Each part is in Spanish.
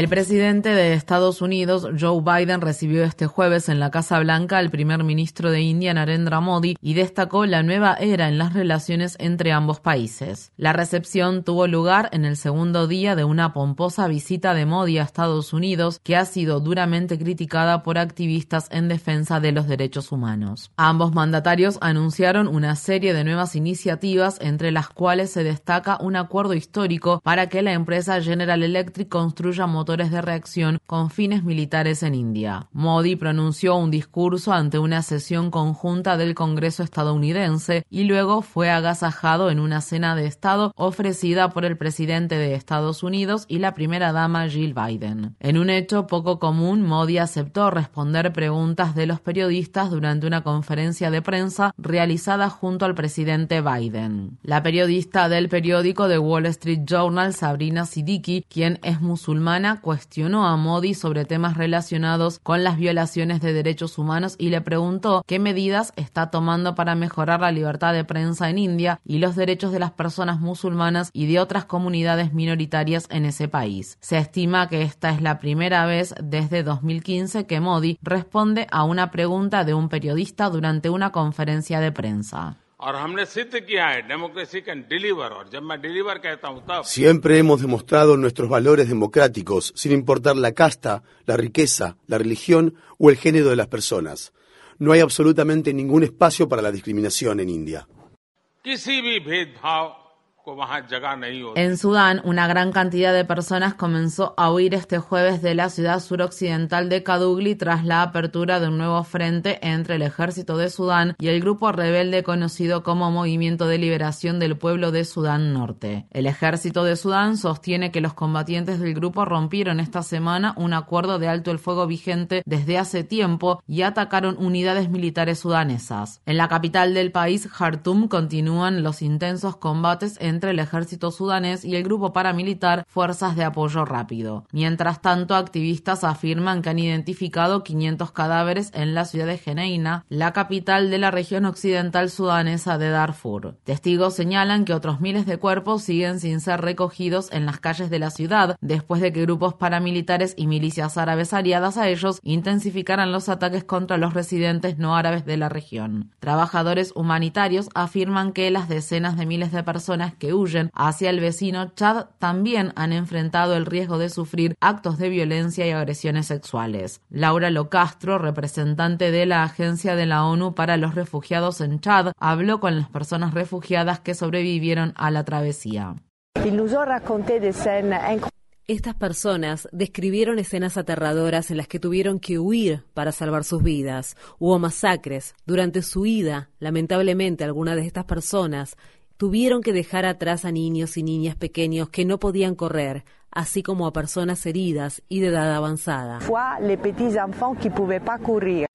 El presidente de Estados Unidos, Joe Biden, recibió este jueves en la Casa Blanca al primer ministro de India, Narendra Modi, y destacó la nueva era en las relaciones entre ambos países. La recepción tuvo lugar en el segundo día de una pomposa visita de Modi a Estados Unidos, que ha sido duramente criticada por activistas en defensa de los derechos humanos. Ambos mandatarios anunciaron una serie de nuevas iniciativas, entre las cuales se destaca un acuerdo histórico para que la empresa General Electric construya motores de reacción con fines militares en India. Modi pronunció un discurso ante una sesión conjunta del Congreso estadounidense y luego fue agasajado en una cena de Estado ofrecida por el presidente de Estados Unidos y la primera dama Jill Biden. En un hecho poco común, Modi aceptó responder preguntas de los periodistas durante una conferencia de prensa realizada junto al presidente Biden. La periodista del periódico The Wall Street Journal, Sabrina Siddiqui, quien es musulmana, cuestionó a Modi sobre temas relacionados con las violaciones de derechos humanos y le preguntó qué medidas está tomando para mejorar la libertad de prensa en India y los derechos de las personas musulmanas y de otras comunidades minoritarias en ese país. Se estima que esta es la primera vez desde 2015 que Modi responde a una pregunta de un periodista durante una conferencia de prensa. Siempre hemos demostrado nuestros valores democráticos, sin importar la casta, la riqueza, la religión o el género de las personas. No hay absolutamente ningún espacio para la discriminación en India. En Sudán, una gran cantidad de personas comenzó a huir este jueves de la ciudad suroccidental de Kadugli tras la apertura de un nuevo frente entre el ejército de Sudán y el grupo rebelde conocido como Movimiento de Liberación del Pueblo de Sudán Norte. El ejército de Sudán sostiene que los combatientes del grupo rompieron esta semana un acuerdo de alto el fuego vigente desde hace tiempo y atacaron unidades militares sudanesas. En la capital del país, Khartoum, continúan los intensos combates entre el ejército sudanés y el grupo paramilitar Fuerzas de Apoyo Rápido. Mientras tanto, activistas afirman que han identificado 500 cadáveres en la ciudad de Geneina, la capital de la región occidental sudanesa de Darfur. Testigos señalan que otros miles de cuerpos siguen sin ser recogidos en las calles de la ciudad después de que grupos paramilitares y milicias árabes aliadas a ellos intensificaran los ataques contra los residentes no árabes de la región. Trabajadores humanitarios afirman que las decenas de miles de personas que huyen hacia el vecino Chad también han enfrentado el riesgo de sufrir actos de violencia y agresiones sexuales. Laura Locastro, representante de la Agencia de la ONU para los Refugiados en Chad, habló con las personas refugiadas que sobrevivieron a la travesía. Estas personas describieron escenas aterradoras en las que tuvieron que huir para salvar sus vidas. Hubo masacres. Durante su huida, lamentablemente, algunas de estas personas tuvieron que dejar atrás a niños y niñas pequeños que no podían correr, así como a personas heridas y de edad avanzada.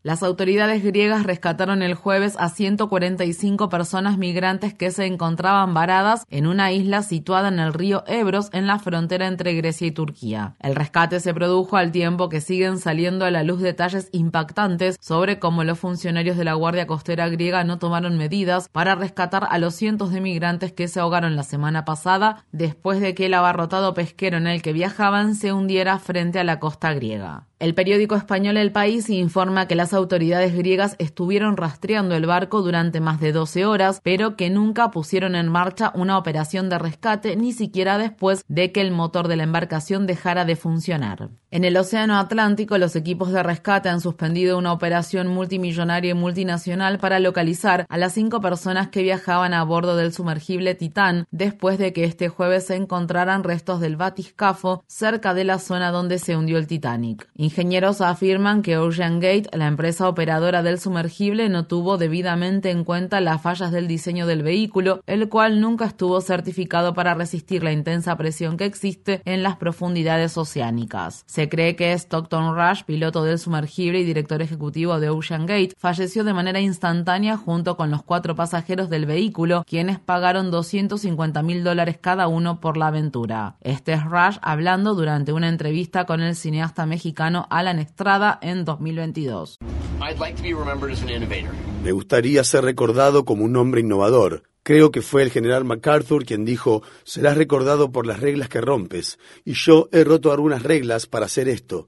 Las autoridades griegas rescataron el jueves a 145 personas migrantes que se encontraban varadas en una isla situada en el río Ebros en la frontera entre Grecia y Turquía. El rescate se produjo al tiempo que siguen saliendo a la luz detalles impactantes sobre cómo los funcionarios de la Guardia Costera griega no tomaron medidas para rescatar a los cientos de migrantes que se ahogaron la semana pasada después de que el abarrotado pesquero en el que viajaban se hundiera frente a la costa griega. El periódico español El País informa que las autoridades griegas estuvieron rastreando el barco durante más de 12 horas, pero que nunca pusieron en marcha una operación de rescate ni siquiera después de que el motor de la embarcación dejara de funcionar. En el Océano Atlántico, los equipos de rescate han suspendido una operación multimillonaria y multinacional para localizar a las cinco personas que viajaban a bordo del sumergible Titán después de que este jueves se encontraran restos del batiscafo cerca de la zona donde se hundió el Titanic Ingenieros afirman que Ocean Gate, la empresa operadora del sumergible, no tuvo debidamente en cuenta las fallas del diseño del vehículo, el cual nunca estuvo certificado para resistir la intensa presión que existe en las profundidades oceánicas. Se cree que Stockton Rush, piloto del sumergible y director ejecutivo de Ocean Gate, falleció de manera instantánea junto con los cuatro pasajeros del vehículo, quienes pagaron 250 mil dólares cada uno por la aventura. Este es Rush hablando durante una entrevista con el cineasta mexicano Alan Estrada en 2022. Me gustaría ser recordado como un hombre innovador. Creo que fue el general MacArthur quien dijo, serás recordado por las reglas que rompes, y yo he roto algunas reglas para hacer esto.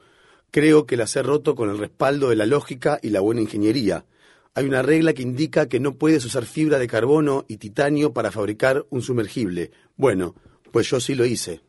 Creo que las he roto con el respaldo de la lógica y la buena ingeniería. Hay una regla que indica que no puedes usar fibra de carbono y titanio para fabricar un sumergible. Bueno, pues yo sí lo hice.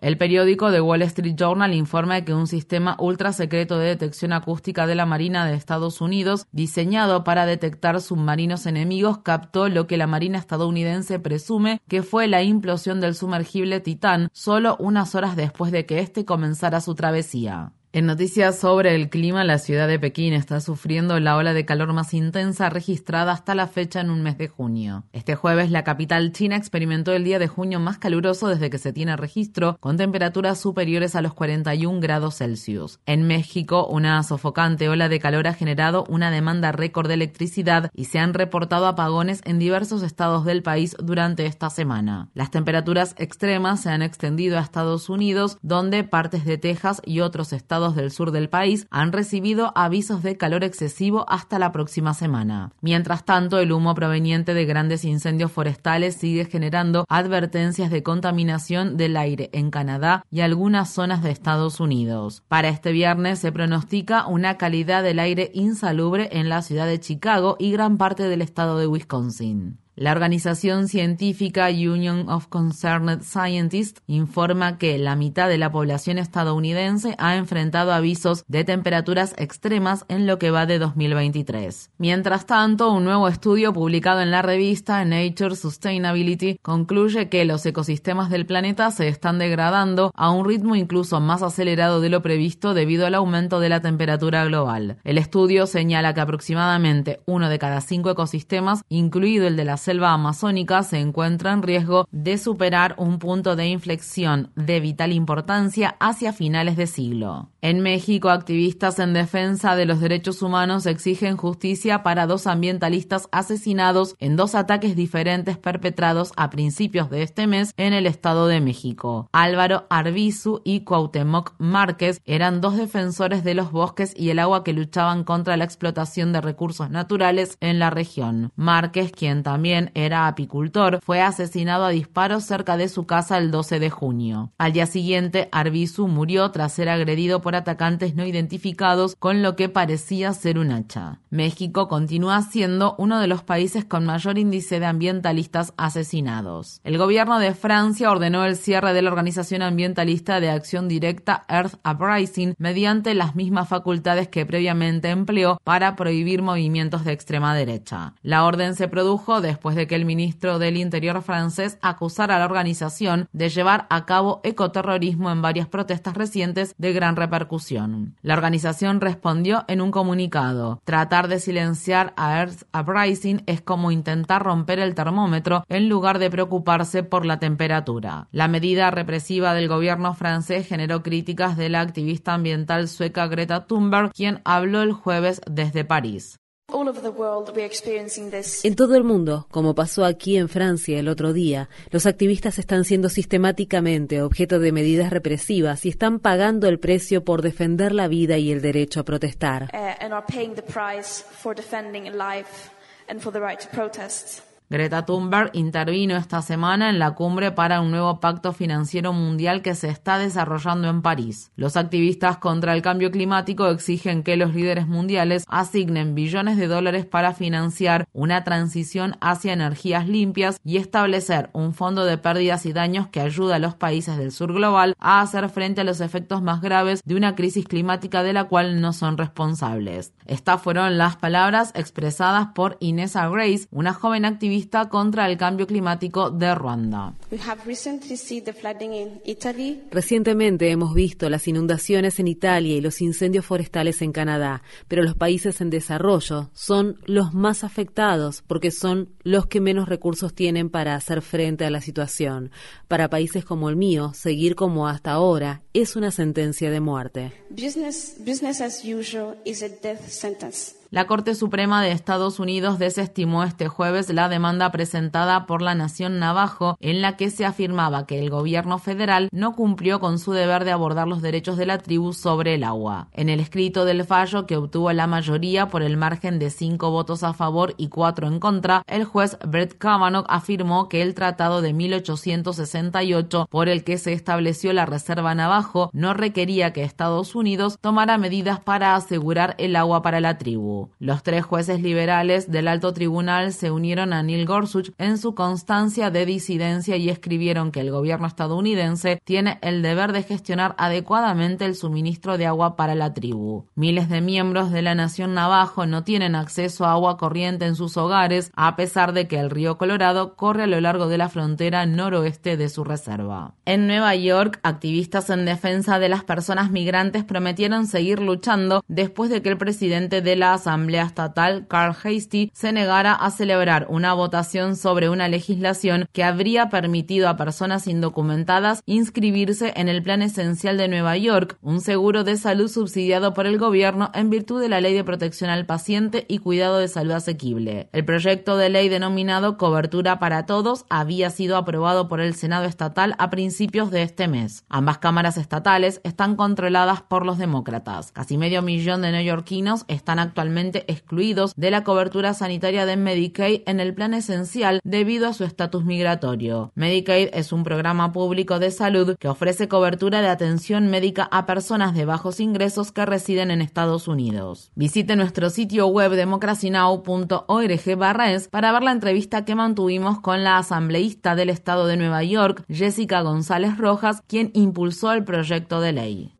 El periódico The Wall Street Journal informa que un sistema ultra secreto de detección acústica de la Marina de Estados Unidos, diseñado para detectar submarinos enemigos, captó lo que la Marina estadounidense presume que fue la implosión del sumergible Titán solo unas horas después de que éste comenzara su travesía. En noticias sobre el clima, la ciudad de Pekín está sufriendo la ola de calor más intensa registrada hasta la fecha en un mes de junio. Este jueves, la capital china experimentó el día de junio más caluroso desde que se tiene registro, con temperaturas superiores a los 41 grados Celsius. En México, una sofocante ola de calor ha generado una demanda récord de electricidad y se han reportado apagones en diversos estados del país durante esta semana. Las temperaturas extremas se han extendido a Estados Unidos, donde partes de Texas y otros estados del sur del país han recibido avisos de calor excesivo hasta la próxima semana. Mientras tanto, el humo proveniente de grandes incendios forestales sigue generando advertencias de contaminación del aire en Canadá y algunas zonas de Estados Unidos. Para este viernes se pronostica una calidad del aire insalubre en la ciudad de Chicago y gran parte del estado de Wisconsin. La organización científica Union of Concerned Scientists informa que la mitad de la población estadounidense ha enfrentado avisos de temperaturas extremas en lo que va de 2023. Mientras tanto, un nuevo estudio publicado en la revista Nature Sustainability concluye que los ecosistemas del planeta se están degradando a un ritmo incluso más acelerado de lo previsto debido al aumento de la temperatura global. El estudio señala que aproximadamente uno de cada cinco ecosistemas, incluido el de la selva amazónica se encuentra en riesgo de superar un punto de inflexión de vital importancia hacia finales de siglo. En México, activistas en defensa de los derechos humanos exigen justicia para dos ambientalistas asesinados en dos ataques diferentes perpetrados a principios de este mes en el Estado de México. Álvaro Arbizu y Cuauhtémoc Márquez eran dos defensores de los bosques y el agua que luchaban contra la explotación de recursos naturales en la región. Márquez, quien también era apicultor, fue asesinado a disparos cerca de su casa el 12 de junio. Al día siguiente, Arbizu murió tras ser agredido por atacantes no identificados con lo que parecía ser un hacha. México continúa siendo uno de los países con mayor índice de ambientalistas asesinados. El gobierno de Francia ordenó el cierre de la organización ambientalista de acción directa Earth Uprising mediante las mismas facultades que previamente empleó para prohibir movimientos de extrema derecha. La orden se produjo después de que el ministro del Interior francés acusara a la organización de llevar a cabo ecoterrorismo en varias protestas recientes de gran repercusión. La organización respondió en un comunicado. Tratar de silenciar a Earth Uprising es como intentar romper el termómetro en lugar de preocuparse por la temperatura. La medida represiva del gobierno francés generó críticas de la activista ambiental sueca Greta Thunberg, quien habló el jueves desde París. En todo el mundo, como pasó aquí en Francia el otro día, los activistas están siendo sistemáticamente objeto de medidas represivas y están pagando el precio por defender la vida y el derecho a protestar. Greta Thunberg intervino esta semana en la cumbre para un nuevo pacto financiero mundial que se está desarrollando en París. Los activistas contra el cambio climático exigen que los líderes mundiales asignen billones de dólares para financiar una transición hacia energías limpias y establecer un fondo de pérdidas y daños que ayude a los países del sur global a hacer frente a los efectos más graves de una crisis climática de la cual no son responsables. Estas fueron las palabras expresadas por Inesa Grace, una joven activista activista contra el cambio climático de Ruanda. Recientemente hemos visto las inundaciones en Italia y los incendios forestales en Canadá, pero los países en desarrollo son los más afectados porque son los que menos recursos tienen para hacer frente a la situación. Para países como el mío, seguir como hasta ahora es una sentencia de muerte. Business, business as usual is a death sentence. La Corte Suprema de Estados Unidos desestimó este jueves la demanda presentada por la Nación Navajo en la que se afirmaba que el gobierno federal no cumplió con su deber de abordar los derechos de la tribu sobre el agua. En el escrito del fallo que obtuvo la mayoría por el margen de cinco votos a favor y cuatro en contra, el juez Brett Kavanaugh afirmó que el tratado de 1868 por el que se estableció la Reserva Navajo no requería que Estados Unidos tomara medidas para asegurar el agua para la tribu. Los tres jueces liberales del alto tribunal se unieron a Neil Gorsuch en su constancia de disidencia y escribieron que el gobierno estadounidense tiene el deber de gestionar adecuadamente el suministro de agua para la tribu. Miles de miembros de la nación navajo no tienen acceso a agua corriente en sus hogares, a pesar de que el río Colorado corre a lo largo de la frontera noroeste de su reserva. En Nueva York, activistas en defensa de las personas migrantes prometieron seguir luchando después de que el presidente de la Asamblea Estatal, Carl Hasty, se negara a celebrar una votación sobre una legislación que habría permitido a personas indocumentadas inscribirse en el Plan Esencial de Nueva York, un seguro de salud subsidiado por el gobierno en virtud de la Ley de Protección al Paciente y Cuidado de Salud Asequible. El proyecto de ley denominado Cobertura para Todos había sido aprobado por el Senado estatal a principios de este mes. Ambas cámaras estatales están controladas por los demócratas. Casi medio millón de neoyorquinos están actualmente excluidos de la cobertura sanitaria de Medicaid en el plan esencial debido a su estatus migratorio. Medicaid es un programa público de salud que ofrece cobertura de atención médica a personas de bajos ingresos que residen en Estados Unidos. Visite nuestro sitio web democracynow.org para ver la entrevista que mantuvimos con la asambleísta del estado de Nueva York, Jessica González Rojas, quien impulsó el proyecto de ley.